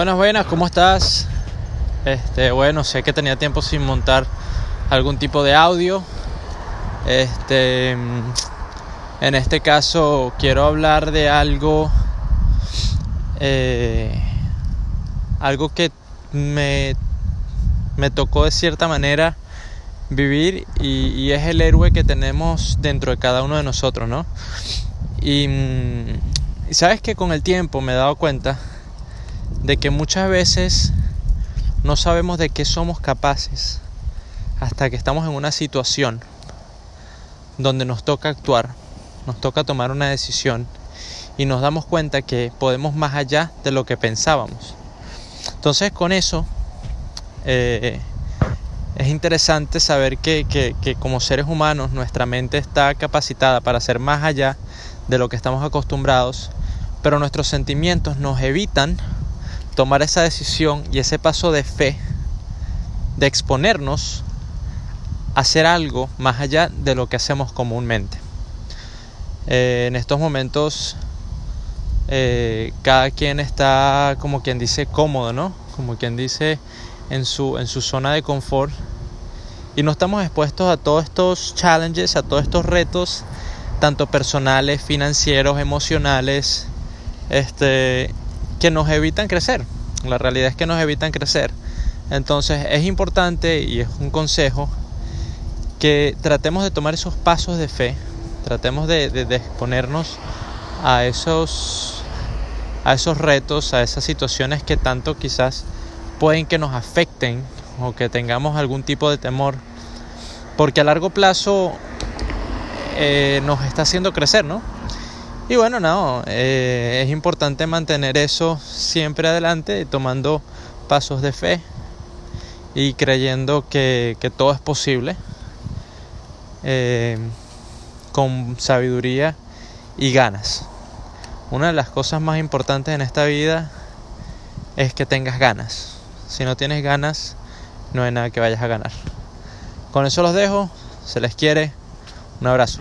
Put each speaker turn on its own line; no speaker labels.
Buenas, buenas, ¿cómo estás? Este, bueno, sé que tenía tiempo sin montar algún tipo de audio. Este, en este caso quiero hablar de algo, eh, algo que me, me tocó de cierta manera vivir y, es el héroe que tenemos dentro de cada uno de nosotros, ¿no? Y, y sabes que con el tiempo me he dado cuenta de que muchas veces no sabemos de qué somos capaces hasta que estamos en una situación donde nos toca actuar, nos toca tomar una decisión y nos damos cuenta que podemos más allá de lo que pensábamos. Entonces con eso eh, es interesante saber que, que, que como seres humanos nuestra mente está capacitada para ser más allá de lo que estamos acostumbrados, pero nuestros sentimientos nos evitan tomar esa decisión y ese paso de fe de exponernos a hacer algo más allá de lo que hacemos comúnmente. Eh, en estos momentos eh, cada quien está como quien dice cómodo, ¿no? Como quien dice en su, en su zona de confort y no estamos expuestos a todos estos challenges, a todos estos retos, tanto personales, financieros, emocionales, este, que nos evitan crecer. La realidad es que nos evitan crecer. Entonces es importante y es un consejo que tratemos de tomar esos pasos de fe, tratemos de, exponernos a esos, a esos retos, a esas situaciones que tanto quizás pueden que nos afecten o que tengamos algún tipo de temor, porque a largo plazo eh, nos está haciendo crecer, ¿no? Y bueno, no, eh, es importante mantener eso siempre adelante, tomando pasos de fe y creyendo que, todo es posible, eh, con sabiduría y ganas. Una de las cosas más importantes en esta vida es que tengas ganas. Si no tienes ganas, no hay nada que vayas a ganar. Con eso los dejo, se les quiere, un abrazo.